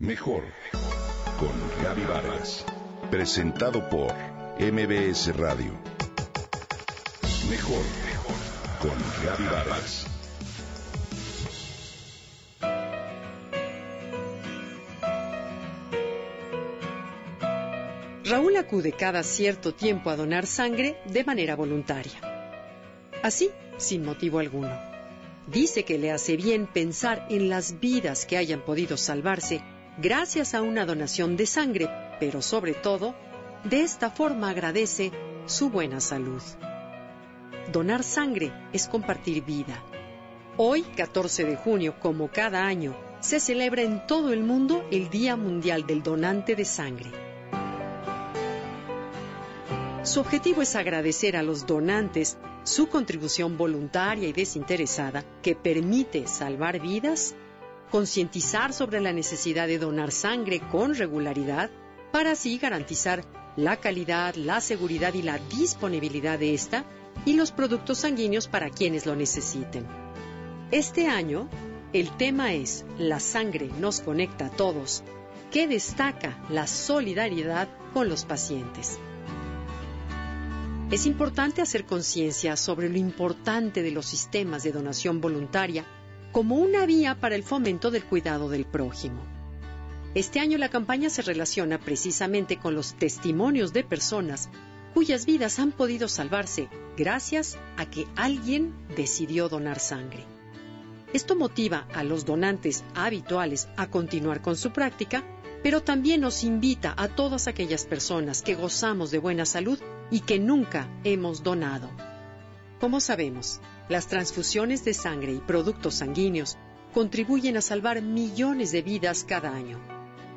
Mejor con Gaby Vargas. Presentado por MBS Radio. Mejor con Gaby Vargas. Raúl acude cada cierto tiempo a donar sangre de manera voluntaria. Así, sin motivo alguno. Dice que le hace bien pensar en las vidas que hayan podido salvarse gracias a una donación de sangre, pero sobre todo, de esta forma agradece su buena salud. Donar sangre es compartir vida. Hoy, 14 de junio, como cada año, se celebra en todo el mundo el Día Mundial del Donante de Sangre. Su objetivo es agradecer a los donantes su contribución voluntaria y desinteresada que permite salvar vidas, concientizar sobre la necesidad de donar sangre con regularidad para así garantizar la calidad, la seguridad y la disponibilidad de esta y los productos sanguíneos para quienes lo necesiten. Este año, el tema es La sangre nos conecta a todos, que destaca la solidaridad con los pacientes. Es importante hacer conciencia sobre lo importante de los sistemas de donación voluntaria como una vía para el fomento del cuidado del prójimo. Este año la campaña se relaciona precisamente con los testimonios de personas cuyas vidas han podido salvarse gracias a que alguien decidió donar sangre. Esto motiva a los donantes habituales a continuar con su práctica pero también nos invita a todas aquellas personas que gozamos de buena salud y que nunca hemos donado. Como sabemos, las transfusiones de sangre y productos sanguíneos contribuyen a salvar millones de vidas cada año.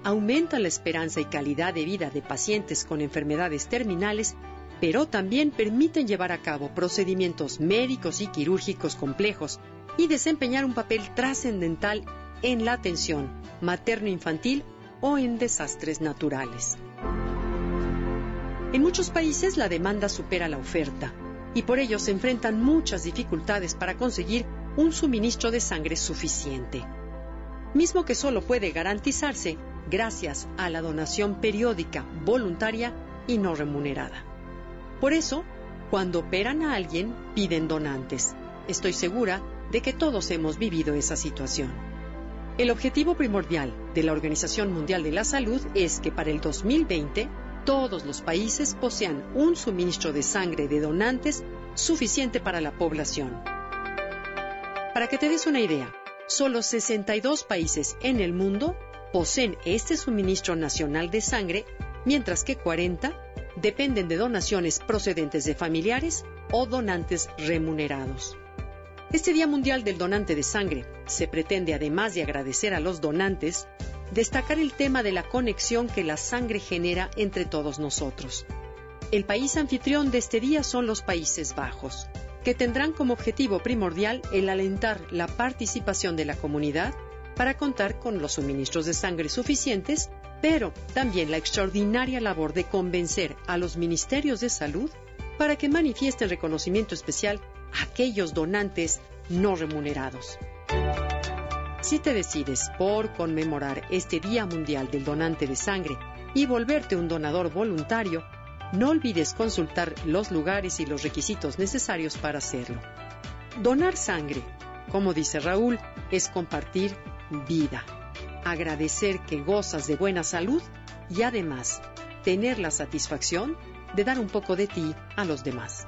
Aumentan la esperanza y calidad de vida de pacientes con enfermedades terminales, pero también permiten llevar a cabo procedimientos médicos y quirúrgicos complejos y desempeñar un papel trascendental en la atención materno-infantil o en desastres naturales. En muchos países la demanda supera la oferta y por ello se enfrentan muchas dificultades para conseguir un suministro de sangre suficiente, mismo que solo puede garantizarse gracias a la donación periódica, voluntaria y no remunerada. Por eso, cuando operan a alguien, piden donantes. Estoy segura de que todos hemos vivido esa situación. El objetivo primordial de la Organización Mundial de la Salud es que para el 2020 todos los países posean un suministro de sangre de donantes suficiente para la población. Para que te des una idea, solo 62 países en el mundo poseen este suministro nacional de sangre, mientras que 40 dependen de donaciones procedentes de familiares o donantes remunerados. Este Día Mundial del Donante de Sangre se pretende, además de agradecer a los donantes, destacar el tema de la conexión que la sangre genera entre todos nosotros. El país anfitrión de este día son los Países Bajos, que tendrán como objetivo primordial el alentar la participación de la comunidad para contar con los suministros de sangre suficientes, pero también la extraordinaria labor de convencer a los ministerios de salud para que manifiesten reconocimiento especial aquellos donantes no remunerados. Si te decides por conmemorar este Día Mundial del Donante de Sangre y volverte un donador voluntario, no olvides consultar los lugares y los requisitos necesarios para hacerlo. Donar sangre, como dice Raúl, es compartir vida, agradecer que gozas de buena salud y además tener la satisfacción de dar un poco de ti a los demás.